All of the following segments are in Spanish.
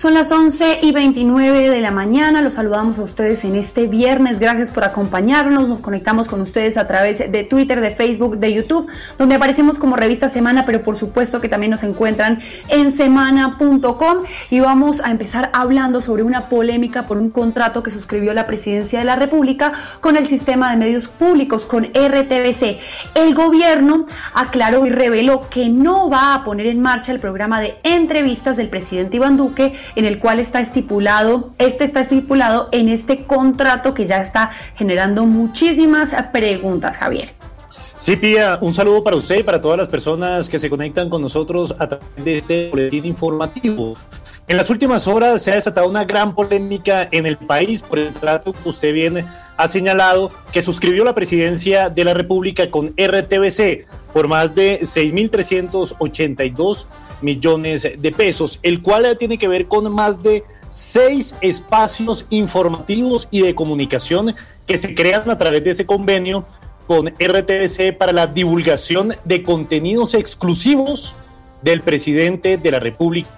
Son las 11 y 29 de la mañana. Los saludamos a ustedes en este viernes. Gracias por acompañarnos. Nos conectamos con ustedes a través de Twitter, de Facebook, de YouTube, donde aparecemos como revista Semana, pero por supuesto que también nos encuentran en semana.com. Y vamos a empezar hablando sobre una polémica por un contrato que suscribió la presidencia de la República con el sistema de medios públicos, con RTBC. El gobierno aclaró y reveló que no va a poner en marcha el programa de entrevistas del presidente Iván Duque en el cual está estipulado, este está estipulado en este contrato que ya está generando muchísimas preguntas, Javier. Sí, Pía, un saludo para usted y para todas las personas que se conectan con nosotros a través de este boletín informativo. En las últimas horas se ha desatado una gran polémica en el país por el trato que usted bien ha señalado que suscribió la presidencia de la República con RTBC por más de 6.382 millones de pesos, el cual tiene que ver con más de seis espacios informativos y de comunicación que se crean a través de ese convenio con RTBC para la divulgación de contenidos exclusivos del presidente de la República.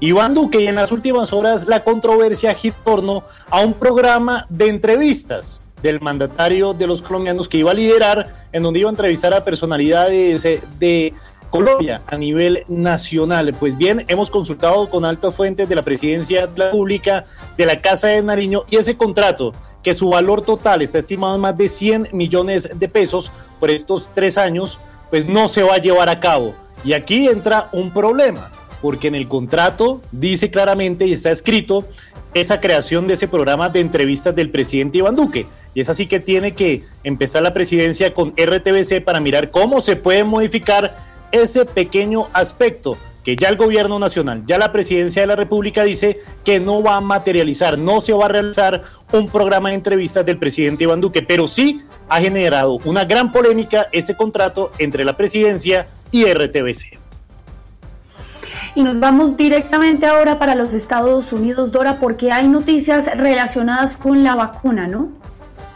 Iván Duque, y en las últimas horas la controversia gira torno a un programa de entrevistas del mandatario de los colombianos que iba a liderar, en donde iba a entrevistar a personalidades de Colombia a nivel nacional. Pues bien, hemos consultado con altas fuentes de la Presidencia de la República, de la Casa de Nariño, y ese contrato, que su valor total está estimado en más de 100 millones de pesos por estos tres años, pues no se va a llevar a cabo. Y aquí entra un problema, porque en el contrato dice claramente y está escrito esa creación de ese programa de entrevistas del presidente Iván Duque. Y es así que tiene que empezar la presidencia con RTBC para mirar cómo se puede modificar ese pequeño aspecto que ya el gobierno nacional, ya la presidencia de la República dice que no va a materializar, no se va a realizar un programa de entrevistas del presidente Iván Duque, pero sí ha generado una gran polémica ese contrato entre la presidencia y RTBC. Y nos vamos directamente ahora para los Estados Unidos, Dora, porque hay noticias relacionadas con la vacuna, ¿no?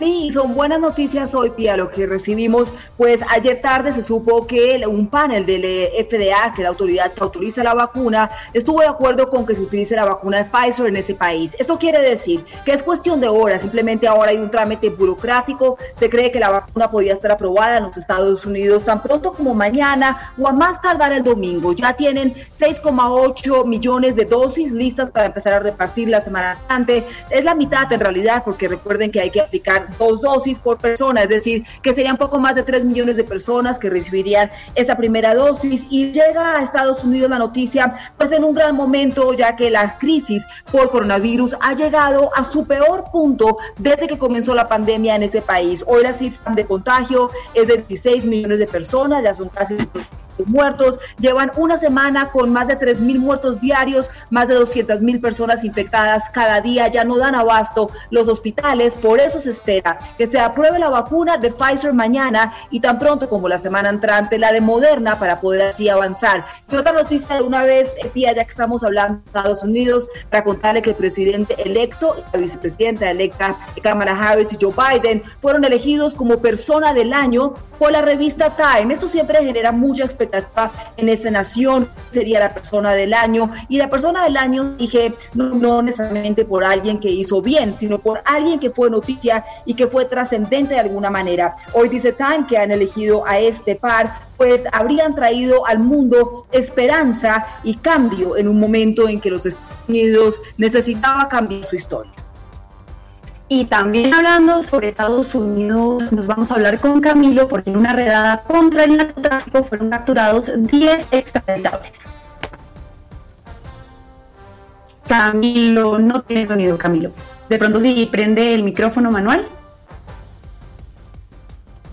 Sí, son buenas noticias hoy, Pia, lo que recibimos. Pues ayer tarde se supo que un panel del eh, FDA, que la autoridad que autoriza la vacuna, estuvo de acuerdo con que se utilice la vacuna de Pfizer en ese país. Esto quiere decir que es cuestión de horas, simplemente ahora hay un trámite burocrático. Se cree que la vacuna podía estar aprobada en los Estados Unidos tan pronto como mañana o a más tardar el domingo. Ya tienen 6,8 millones de dosis listas para empezar a repartir la semana antes. Es la mitad en realidad, porque recuerden que hay que aplicar dos dosis por persona, es decir, que serían poco más de 3 millones de personas que recibirían esta primera dosis y llega a Estados Unidos la noticia pues en un gran momento ya que la crisis por coronavirus ha llegado a su peor punto desde que comenzó la pandemia en ese país. Hoy la cifra de contagio es de 16 millones de personas, ya son casi muertos, llevan una semana con más de 3 mil muertos diarios, más de 200 mil personas infectadas cada día, ya no dan abasto los hospitales, por eso se espera que se apruebe la vacuna de Pfizer mañana y tan pronto como la semana entrante la de Moderna para poder así avanzar. Y otra noticia de una vez, Pía, ya que estamos hablando de Estados Unidos, para contarle que el presidente electo y la vicepresidenta electa Kamala Harris y Joe Biden fueron elegidos como persona del año por la revista Time. Esto siempre genera mucha en esta nación, sería la persona del año. Y la persona del año dije, no, necesariamente por alguien que hizo bien, sino por alguien que fue noticia y que fue trascendente de alguna manera. Hoy dice Tan que han elegido a este par, pues habrían traído al mundo esperanza y cambio en un momento en que los Estados Unidos necesitaba cambiar su historia. Y también hablando sobre Estados Unidos, nos vamos a hablar con Camilo porque en una redada contra el narcotráfico fueron capturados 10 extraditables. Camilo, no tiene sonido, Camilo. De pronto sí prende el micrófono manual.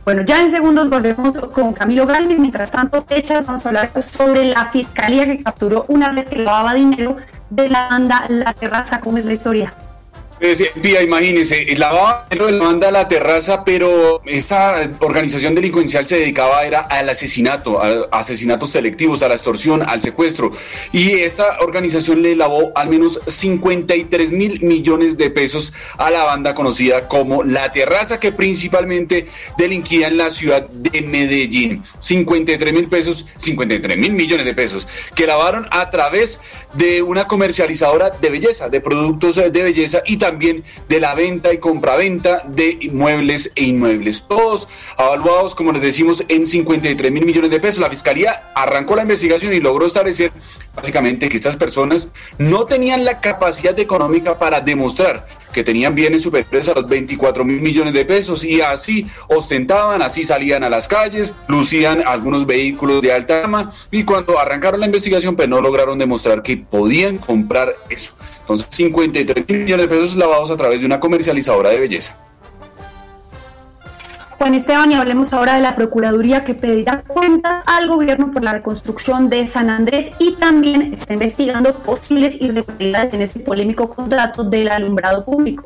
Bueno, ya en segundos volvemos con Camilo Galvez. Mientras tanto, fechas, vamos a hablar sobre la fiscalía que capturó una red que lavaba dinero de la banda La Terraza. ¿Cómo es la historia? Pues, eh, Pía, imagínese, lavaba dinero la manda a la terraza, pero esta organización delincuencial se dedicaba era al asesinato, a asesinatos selectivos, a la extorsión, al secuestro. Y esta organización le lavó al menos 53 mil millones de pesos a la banda conocida como La Terraza, que principalmente delinquía en la ciudad de Medellín. 53 mil pesos, 53 mil millones de pesos, que lavaron a través de una comercializadora de belleza, de productos de belleza y también también de la venta y compraventa de inmuebles e inmuebles. Todos evaluados, como les decimos, en 53 mil millones de pesos. La Fiscalía arrancó la investigación y logró establecer básicamente que estas personas no tenían la capacidad económica para demostrar que tenían bienes superiores a los 24 mil millones de pesos y así ostentaban, así salían a las calles, lucían algunos vehículos de alta gama y cuando arrancaron la investigación pues no lograron demostrar que podían comprar eso. Entonces 53 mil millones de pesos lavados a través de una comercializadora de belleza. Juan Esteban, y hablemos ahora de la Procuraduría que pedirá cuentas al gobierno por la reconstrucción de San Andrés y también está investigando posibles irregularidades en ese polémico contrato del alumbrado público.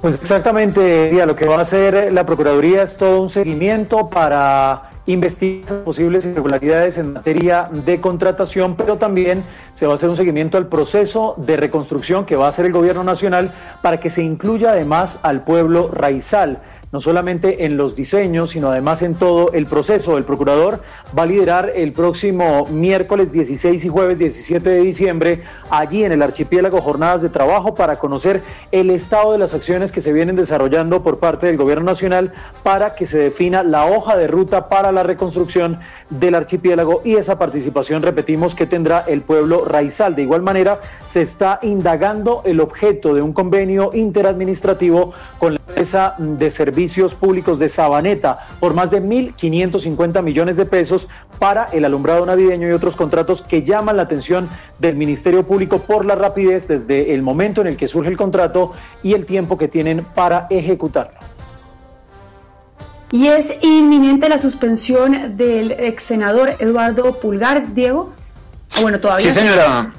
Pues exactamente, lo que va a hacer la Procuraduría es todo un seguimiento para investigar posibles irregularidades en materia de contratación, pero también se va a hacer un seguimiento al proceso de reconstrucción que va a hacer el gobierno nacional para que se incluya además al pueblo raizal no solamente en los diseños, sino además en todo el proceso. El procurador va a liderar el próximo miércoles 16 y jueves 17 de diciembre allí en el archipiélago jornadas de trabajo para conocer el estado de las acciones que se vienen desarrollando por parte del gobierno nacional para que se defina la hoja de ruta para la reconstrucción del archipiélago y esa participación, repetimos, que tendrá el pueblo raizal. De igual manera, se está indagando el objeto de un convenio interadministrativo con la empresa de servicios públicos de Sabaneta por más de 1.550 millones de pesos para el alumbrado navideño y otros contratos que llaman la atención del Ministerio Público por la rapidez desde el momento en el que surge el contrato y el tiempo que tienen para ejecutarlo. Y es inminente la suspensión del ex senador Eduardo Pulgar, Diego. Bueno, todavía. Sí, señora.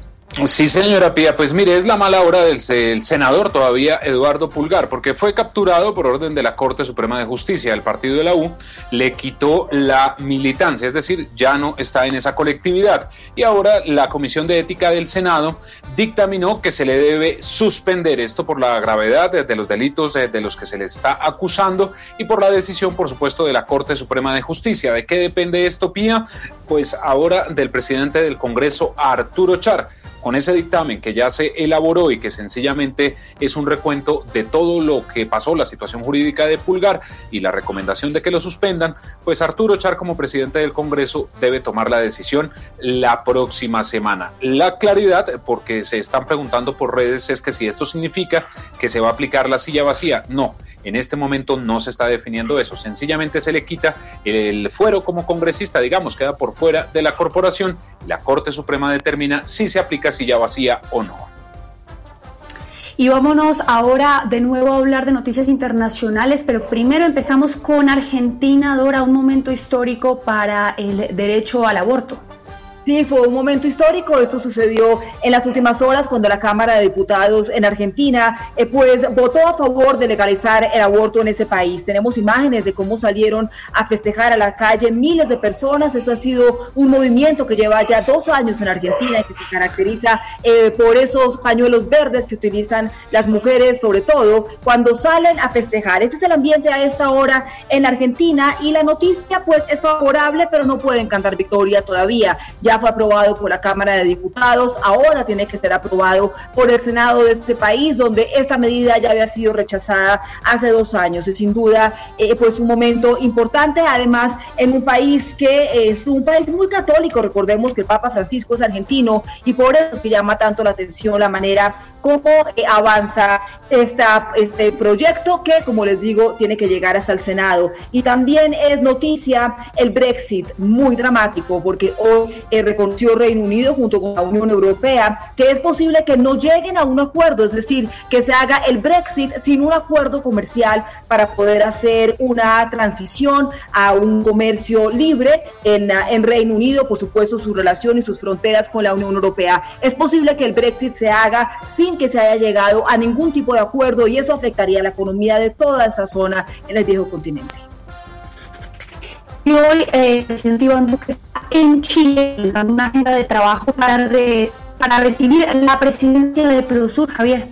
Sí, señora Pía, pues mire, es la mala hora del, senador todavía Eduardo Pulgar, porque fue capturado por orden de la Corte Suprema de Justicia. El partido de la U le quitó la militancia, es decir, ya no está en esa colectividad. Y ahora la Comisión de Ética del Senado dictaminó que se le debe suspender esto por la gravedad de los delitos de los que se le está acusando y por la decisión, por supuesto, de la Corte Suprema de Justicia. ¿De qué depende esto, Pía? Pues ahora del presidente del Congreso, Arturo Char con ese dictamen que ya se elaboró y que sencillamente es un recuento de todo lo que pasó, la situación jurídica de Pulgar y la recomendación de que lo suspendan, pues Arturo Char como presidente del Congreso debe tomar la decisión la próxima semana. La claridad, porque se están preguntando por redes, es que si esto significa que se va a aplicar la silla vacía. No, en este momento no se está definiendo eso. Sencillamente se le quita el fuero como congresista, digamos, queda por fuera de la corporación. La Corte Suprema determina si se aplica silla vacía o no. Y vámonos ahora de nuevo a hablar de noticias internacionales, pero primero empezamos con Argentina, Dora, un momento histórico para el derecho al aborto. Sí, fue un momento histórico. Esto sucedió en las últimas horas cuando la Cámara de Diputados en Argentina eh, pues votó a favor de legalizar el aborto en ese país. Tenemos imágenes de cómo salieron a festejar a la calle miles de personas. Esto ha sido un movimiento que lleva ya dos años en Argentina y que se caracteriza eh, por esos pañuelos verdes que utilizan las mujeres, sobre todo cuando salen a festejar. Este es el ambiente a esta hora en Argentina y la noticia pues es favorable, pero no pueden cantar victoria todavía. Ya ya fue aprobado por la Cámara de Diputados, ahora tiene que ser aprobado por el Senado de este país, donde esta medida ya había sido rechazada hace dos años. Es sin duda eh, pues un momento importante, además en un país que es un país muy católico, recordemos que el Papa Francisco es argentino y por eso es que llama tanto la atención la manera como eh, avanza esta, este proyecto que, como les digo, tiene que llegar hasta el Senado. Y también es noticia el Brexit, muy dramático, porque hoy que reconoció Reino Unido junto con la Unión Europea, que es posible que no lleguen a un acuerdo, es decir, que se haga el Brexit sin un acuerdo comercial para poder hacer una transición a un comercio libre en, en Reino Unido, por supuesto, su relación y sus fronteras con la Unión Europea. Es posible que el Brexit se haga sin que se haya llegado a ningún tipo de acuerdo y eso afectaría la economía de toda esa zona en el viejo continente. Y hoy eh, el presidente en Chile una agenda de trabajo para, para recibir la presidencia de Prosur, Javier.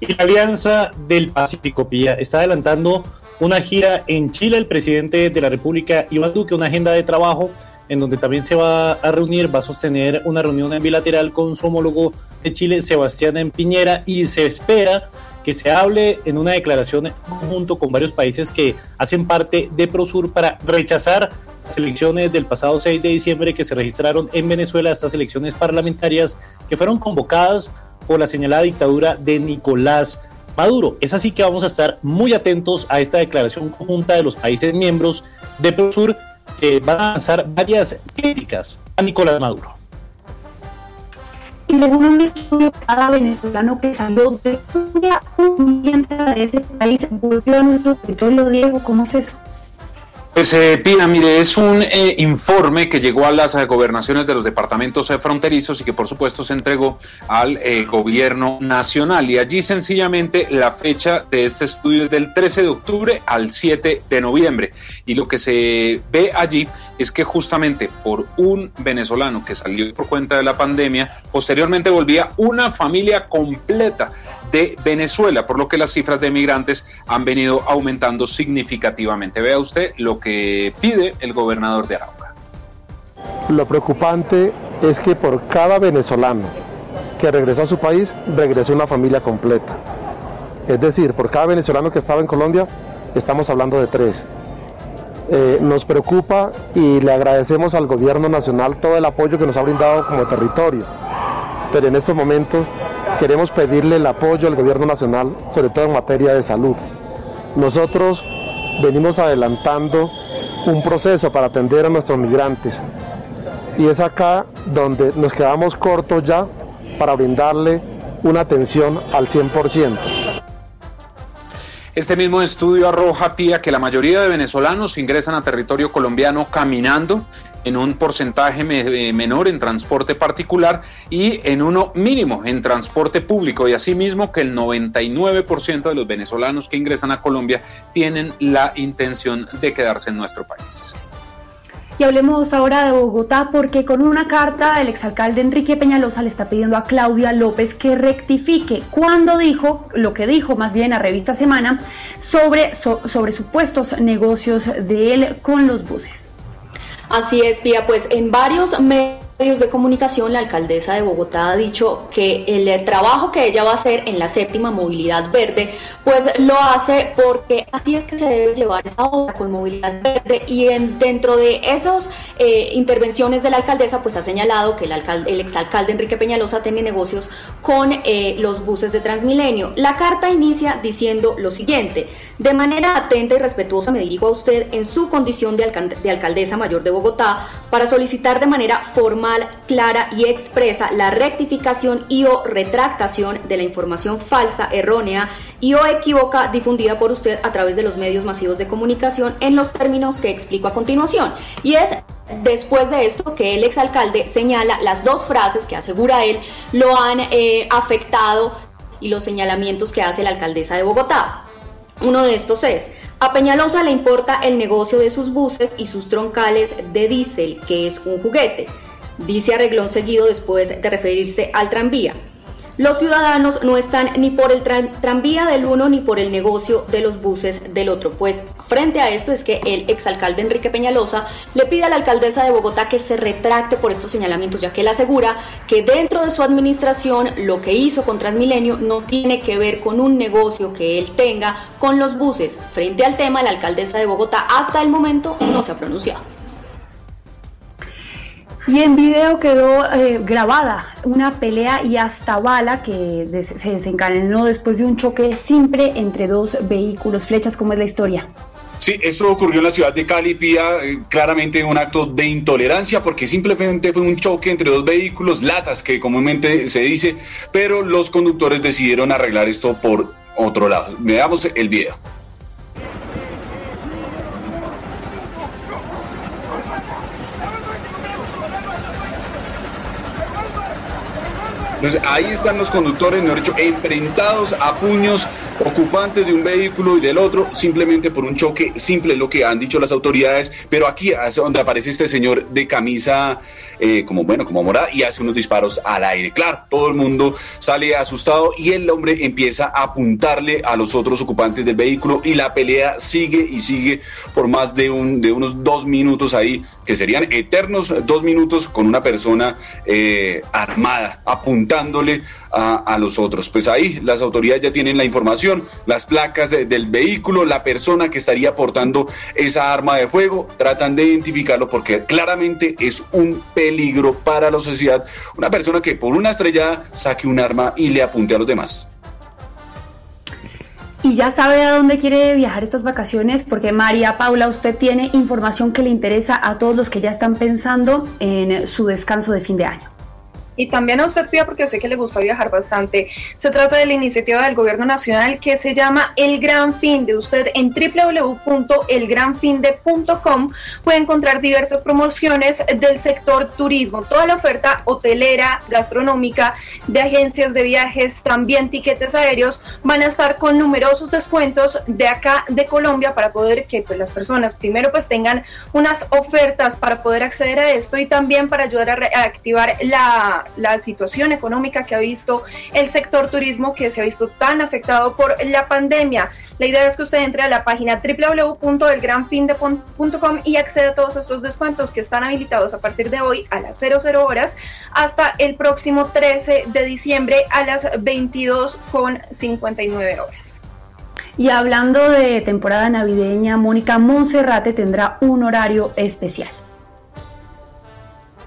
Y la Alianza del Pacífico, Pía, está adelantando una gira en Chile. El presidente de la República, Iván Duque, una agenda de trabajo en donde también se va a reunir, va a sostener una reunión en bilateral con su homólogo de Chile, Sebastián Piñera, y se espera que se hable en una declaración conjunto con varios países que hacen parte de Prosur para rechazar elecciones del pasado 6 de diciembre que se registraron en Venezuela, estas elecciones parlamentarias que fueron convocadas por la señalada dictadura de Nicolás Maduro. Es así que vamos a estar muy atentos a esta declaración conjunta de los países miembros de Prosur que van a lanzar varias críticas a Nicolás Maduro. Y según un estudio, cada venezolano que salió de Colombia, un de ese país volvió a nuestro territorio. Diego, ¿cómo es eso? Pues eh, Pina, mire, es un eh, informe que llegó a las eh, gobernaciones de los departamentos eh, fronterizos y que por supuesto se entregó al gobierno nacional. Y allí sencillamente la fecha de este estudio es del 13 de octubre al 7 de noviembre. Y lo que se ve allí es que justamente por un venezolano que salió por cuenta de la pandemia, posteriormente volvía una familia completa de Venezuela, por lo que las cifras de migrantes han venido aumentando significativamente. Vea usted lo que pide el gobernador de Arauca. Lo preocupante es que por cada venezolano que regresó a su país, regresó una familia completa. Es decir, por cada venezolano que estaba en Colombia, estamos hablando de tres. Eh, nos preocupa y le agradecemos al gobierno nacional todo el apoyo que nos ha brindado como territorio. Pero en estos momentos queremos pedirle el apoyo al gobierno nacional, sobre todo en materia de salud. Nosotros venimos adelantando un proceso para atender a nuestros migrantes y es acá donde nos quedamos cortos ya para brindarle una atención al 100%. Este mismo estudio arroja, Pía, que la mayoría de venezolanos ingresan a territorio colombiano caminando en un porcentaje eh, menor en transporte particular y en uno mínimo en transporte público y asimismo que el 99% de los venezolanos que ingresan a Colombia tienen la intención de quedarse en nuestro país. Y hablemos ahora de Bogotá porque con una carta el exalcalde Enrique Peñalosa le está pidiendo a Claudia López que rectifique cuando dijo lo que dijo más bien a Revista Semana sobre, sobre supuestos negocios de él con los buses. Así es, Pía, pues en varios medios medios de comunicación, la alcaldesa de Bogotá ha dicho que el trabajo que ella va a hacer en la séptima movilidad verde, pues lo hace porque así es que se debe llevar esa obra con movilidad verde y en, dentro de esas eh, intervenciones de la alcaldesa, pues ha señalado que el, alcalde, el exalcalde Enrique Peñalosa tiene negocios con eh, los buses de Transmilenio. La carta inicia diciendo lo siguiente, de manera atenta y respetuosa me dirijo a usted en su condición de, de alcaldesa mayor de Bogotá para solicitar de manera formal clara y expresa la rectificación y o retractación de la información falsa, errónea y o equívoca difundida por usted a través de los medios masivos de comunicación en los términos que explico a continuación. Y es después de esto que el exalcalde señala las dos frases que asegura él lo han eh, afectado y los señalamientos que hace la alcaldesa de Bogotá. Uno de estos es, a Peñalosa le importa el negocio de sus buses y sus troncales de diésel, que es un juguete dice arreglón seguido después de referirse al tranvía. Los ciudadanos no están ni por el tranvía del uno ni por el negocio de los buses del otro. Pues frente a esto es que el exalcalde Enrique Peñalosa le pide a la alcaldesa de Bogotá que se retracte por estos señalamientos, ya que él asegura que dentro de su administración lo que hizo con Transmilenio no tiene que ver con un negocio que él tenga con los buses. Frente al tema, la alcaldesa de Bogotá hasta el momento no se ha pronunciado. Y en video quedó eh, grabada una pelea y hasta bala que se desencadenó después de un choque simple entre dos vehículos. Flechas, ¿cómo es la historia? Sí, esto ocurrió en la ciudad de Cali, Pía, eh, claramente un acto de intolerancia porque simplemente fue un choque entre dos vehículos, latas que comúnmente se dice, pero los conductores decidieron arreglar esto por otro lado. Veamos el video. Entonces ahí están los conductores, mejor dicho, enfrentados a puños, ocupantes de un vehículo y del otro, simplemente por un choque simple, lo que han dicho las autoridades. Pero aquí donde aparece este señor de camisa, eh, como bueno, como morada, y hace unos disparos al aire. Claro, todo el mundo sale asustado y el hombre empieza a apuntarle a los otros ocupantes del vehículo y la pelea sigue y sigue por más de, un, de unos dos minutos ahí, que serían eternos dos minutos con una persona eh, armada, apuntada dándole a, los otros. Pues ahí las autoridades ya tienen la información, las placas del vehículo, la persona que estaría portando esa arma de fuego, tratan de identificarlo porque claramente es un peligro para la sociedad. Una persona que por una estrellada saque un arma y le apunte a los demás. Y ya sabe a dónde quiere viajar estas vacaciones, porque María Paula, usted tiene información que le interesa a todos los que ya están pensando en su descanso de fin de año y también a usted, Pía, porque sé que le gusta viajar bastante. Se trata de la iniciativa del Gobierno Nacional que se llama El Gran Fin de usted en www.elgranfinde.com puede encontrar diversas promociones del sector turismo, toda la oferta hotelera, gastronómica, de agencias de viajes, también tiquetes aéreos, van a estar con numerosos descuentos de acá de Colombia para poder que pues, las personas primero pues tengan unas ofertas para poder acceder a esto y también para ayudar a reactivar la la situación económica que ha visto el sector turismo que se ha visto tan afectado por la pandemia. La idea es que usted entre a la página www.elgranfinde.com y acceda a todos estos descuentos que están habilitados a partir de hoy a las 00 horas hasta el próximo 13 de diciembre a las 22.59 horas. Y hablando de temporada navideña, Mónica Monserrate tendrá un horario especial.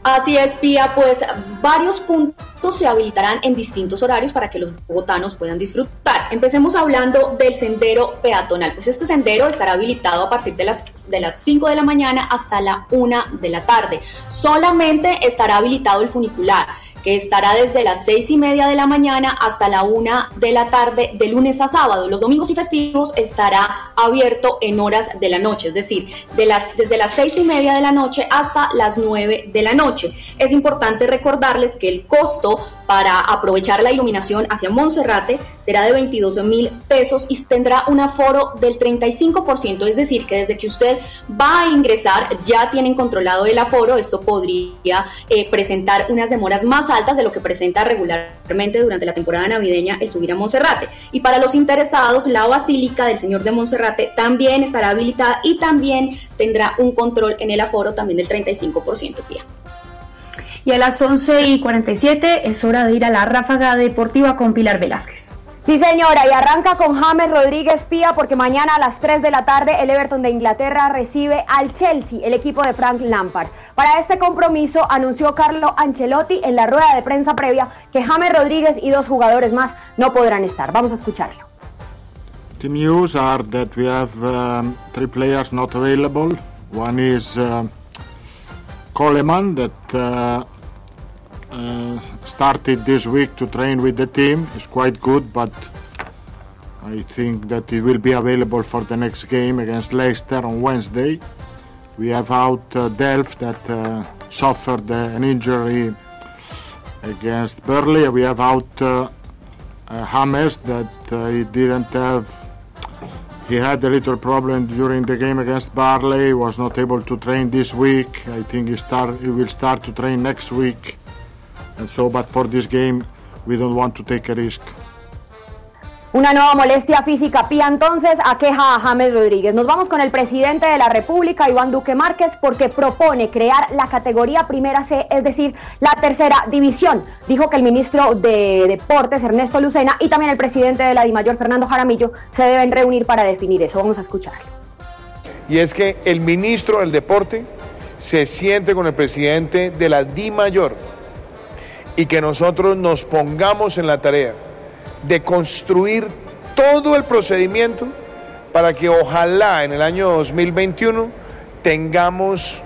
Así es, Pía, pues varios puntos se habilitarán en distintos horarios para que los bogotanos puedan disfrutar. Empecemos hablando del sendero peatonal. Pues este sendero estará habilitado a partir de las, de las 5 de la mañana hasta la 1 de la tarde. Solamente estará habilitado el funicular que estará desde las seis y media de la mañana hasta la una de la tarde de lunes a sábado. Los domingos y festivos estará abierto en horas de la noche, es decir, de las, desde las seis y media de la noche hasta las nueve de la noche. Es importante recordarles que el costo para aprovechar la iluminación hacia Monserrate será de 22 mil pesos y tendrá un aforo del 35%, es decir, que desde que usted va a ingresar ya tienen controlado el aforo, esto podría eh, presentar unas demoras más altas de lo que presenta regularmente durante la temporada navideña el subir a Monserrate. Y para los interesados, la Basílica del Señor de Monserrate también estará habilitada y también tendrá un control en el aforo también del 35%. Pía. Y a las 11 y 47 es hora de ir a la ráfaga deportiva con Pilar Velázquez. Sí, señora, y arranca con James Rodríguez Pía porque mañana a las 3 de la tarde el Everton de Inglaterra recibe al Chelsea, el equipo de Frank Lampard. Para este compromiso anunció Carlo Ancelotti en la rueda de prensa previa que James Rodríguez y dos jugadores más no podrán estar. Vamos a escucharlo. The news are that we have um, three players not available. One is uh, Coleman that uh, uh, started this week to train with the team. It's quite good, but I think that it will be available for the next game against Leicester on Wednesday. We have out uh, Delft that uh, suffered uh, an injury against Burley. We have out uh, Hammers that he didn't have he had a little problem during the game against Barley, was not able to train this week. I think he, start, he will start to train next week. And so, but for this game, we don't want to take a risk. Una nueva molestia física pía entonces aqueja a James Rodríguez. Nos vamos con el presidente de la República, Iván Duque Márquez, porque propone crear la categoría primera C, es decir, la tercera división. Dijo que el ministro de Deportes, Ernesto Lucena, y también el presidente de la DIMAYOR, Fernando Jaramillo, se deben reunir para definir eso. Vamos a escucharlo. Y es que el ministro del Deporte se siente con el presidente de la DIMAYOR y que nosotros nos pongamos en la tarea de construir todo el procedimiento para que ojalá en el año 2021 tengamos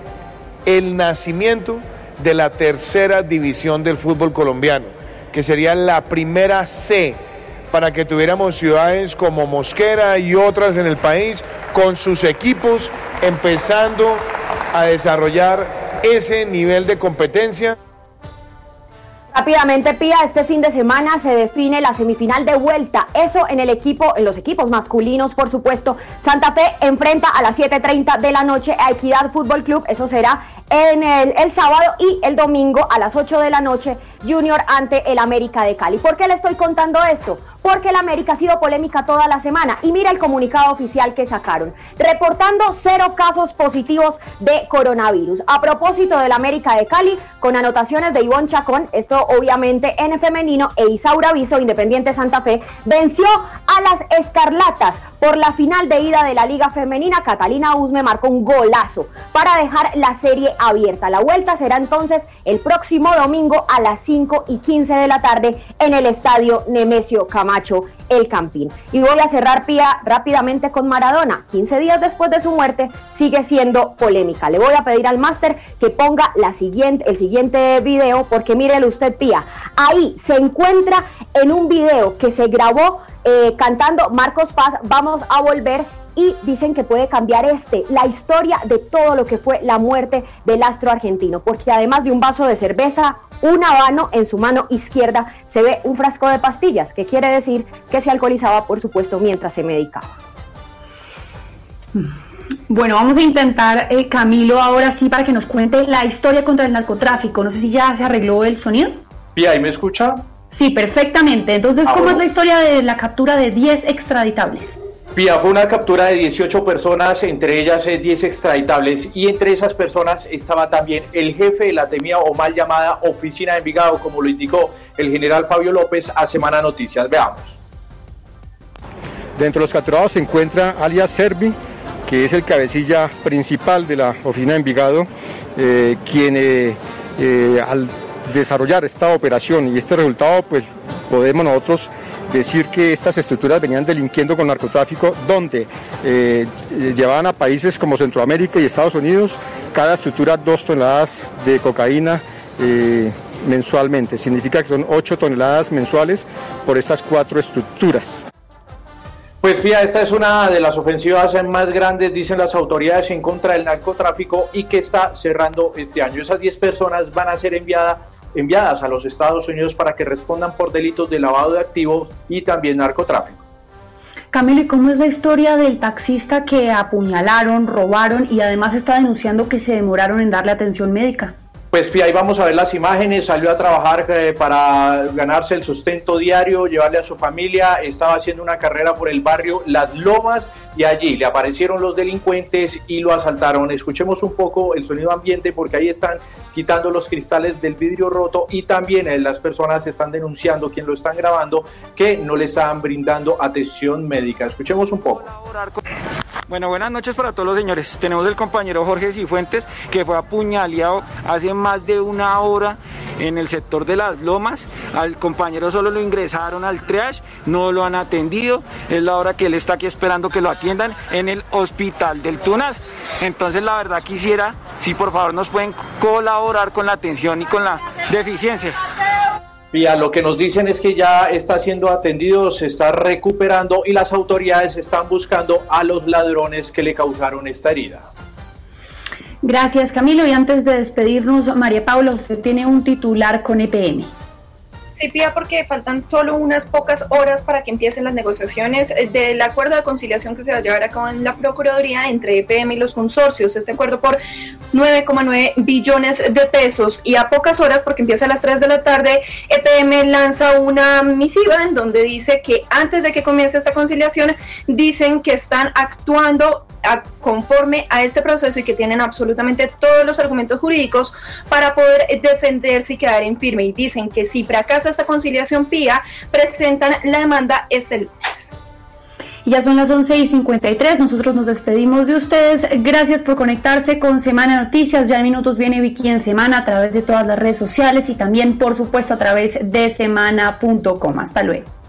el nacimiento de la tercera división del fútbol colombiano, que sería la primera C, para que tuviéramos ciudades como Mosquera y otras en el país con sus equipos empezando a desarrollar ese nivel de competencia. Rápidamente, Pía, este fin de semana se define la semifinal de vuelta. Eso en el equipo, en los equipos masculinos, por supuesto. Santa Fe enfrenta a las 7:30 de la noche a Equidad Fútbol Club. Eso será en el, el, sábado y el domingo a las 8 de la noche, Junior ante el América de Cali. ¿Por qué le estoy contando esto? Porque el América ha sido polémica toda la semana. Y mira el comunicado oficial que sacaron, reportando cero casos positivos de coronavirus. A propósito del América de Cali, con anotaciones de Ivonne Chacón, esto obviamente en femenino, e Isaura Viso, Independiente Santa Fe, venció a las Escarlatas por la final de ida de la Liga Femenina. Catalina Usme marcó un golazo para dejar la serie abierta. La vuelta será entonces el próximo domingo a las 5 y 15 de la tarde en el estadio Nemesio El Campín. Y voy a cerrar Pía rápidamente con Maradona. 15 días después de su muerte sigue siendo polémica. Le voy a pedir al máster que ponga la siguiente, el siguiente video porque mírele usted Pía. Ahí se encuentra en un video que se grabó eh, cantando Marcos Paz, vamos a volver y dicen que puede cambiar este, la historia de todo lo que fue la muerte del astro argentino, porque además de un vaso de cerveza, un habano en su mano izquierda se ve un frasco de pastillas, que quiere decir que se alcoholizaba, por supuesto, mientras se medicaba. Bueno, vamos a intentar, eh, Camilo, ahora sí, para que nos cuente la historia contra el narcotráfico. No sé si ya se arregló el sonido. ¿Y ahí me escucha? Sí, perfectamente. Entonces, ¿cómo es la historia de la captura de 10 extraditables? Pía, fue una captura de 18 personas, entre ellas 10 extraditables, y entre esas personas estaba también el jefe de la temida o mal llamada Oficina de Envigado, como lo indicó el general Fabio López a Semana Noticias. Veamos. Dentro de los capturados se encuentra alias Servi, que es el cabecilla principal de la Oficina de Envigado, eh, quien eh, eh, al desarrollar esta operación y este resultado, pues podemos nosotros decir que estas estructuras venían delinquiendo con narcotráfico, donde eh, llevaban a países como Centroamérica y Estados Unidos cada estructura dos toneladas de cocaína. Eh, mensualmente, significa que son 8 toneladas mensuales por estas cuatro estructuras. Pues fía, esta es una de las ofensivas más grandes, dicen las autoridades, en contra del narcotráfico y que está cerrando este año. Esas 10 personas van a ser enviadas enviadas a los Estados Unidos para que respondan por delitos de lavado de activos y también narcotráfico. Camilo, ¿y cómo es la historia del taxista que apuñalaron, robaron y además está denunciando que se demoraron en darle atención médica? Pues ahí vamos a ver las imágenes, salió a trabajar eh, para ganarse el sustento diario, llevarle a su familia, estaba haciendo una carrera por el barrio Las Lomas y allí le aparecieron los delincuentes y lo asaltaron. Escuchemos un poco el sonido ambiente porque ahí están quitando los cristales del vidrio roto y también eh, las personas están denunciando, quien lo están grabando, que no le están brindando atención médica. Escuchemos un poco. Bueno, buenas noches para todos los señores. Tenemos el compañero Jorge Cifuentes que fue apuñaleado hace más de una hora en el sector de las lomas. Al compañero solo lo ingresaron al triage, no lo han atendido. Es la hora que él está aquí esperando que lo atiendan en el hospital del Tunal. Entonces, la verdad quisiera, si por favor nos pueden colaborar con la atención y con la deficiencia. Vía, lo que nos dicen es que ya está siendo atendido, se está recuperando y las autoridades están buscando a los ladrones que le causaron esta herida. Gracias Camilo y antes de despedirnos, María Paula, usted tiene un titular con EPM. Porque faltan solo unas pocas horas para que empiecen las negociaciones del acuerdo de conciliación que se va a llevar a cabo en la Procuraduría entre EPM y los consorcios. Este acuerdo por 9,9 billones de pesos. Y a pocas horas, porque empieza a las 3 de la tarde, EPM lanza una misiva en donde dice que antes de que comience esta conciliación, dicen que están actuando conforme a este proceso y que tienen absolutamente todos los argumentos jurídicos para poder defenderse y quedar en firme. Y dicen que si fracasa esta conciliación PIA, presentan la demanda este lunes. Ya son las 11 y 53, nosotros nos despedimos de ustedes. Gracias por conectarse con Semana Noticias. Ya en minutos viene Vicky en Semana a través de todas las redes sociales y también, por supuesto, a través de semana.com. Hasta luego.